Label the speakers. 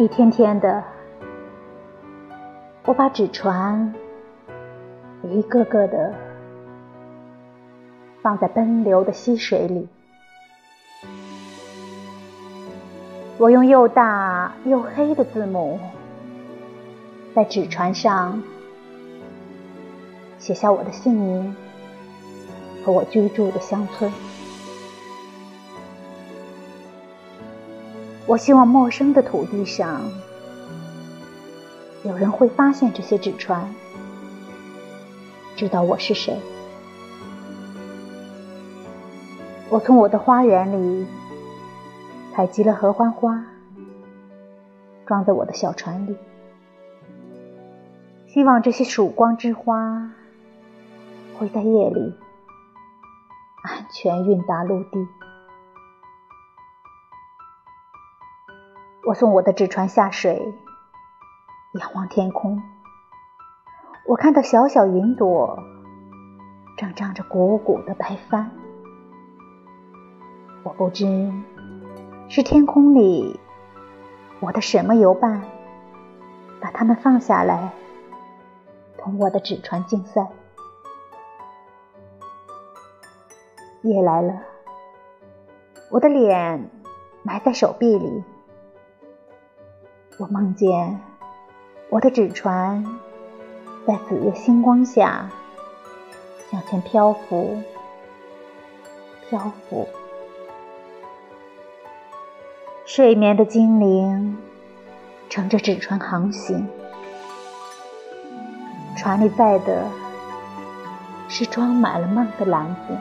Speaker 1: 一天天的，我把纸船一个个的放在奔流的溪水里。我用又大又黑的字母在纸船上写下我的姓名和我居住的乡村。我希望陌生的土地上有人会发现这些纸船，知道我是谁。我从我的花园里采集了合欢花，装在我的小船里，希望这些曙光之花会在夜里安全运达陆地。我送我的纸船下水，仰望天空。我看到小小云朵正张着鼓鼓的白帆。我不知是天空里我的什么游伴把它们放下来，同我的纸船竞赛。夜来了，我的脸埋在手臂里。我梦见我的纸船在紫夜星光下向前漂浮，漂浮。睡眠的精灵乘着纸船航行，船里载的是装满了梦的篮子。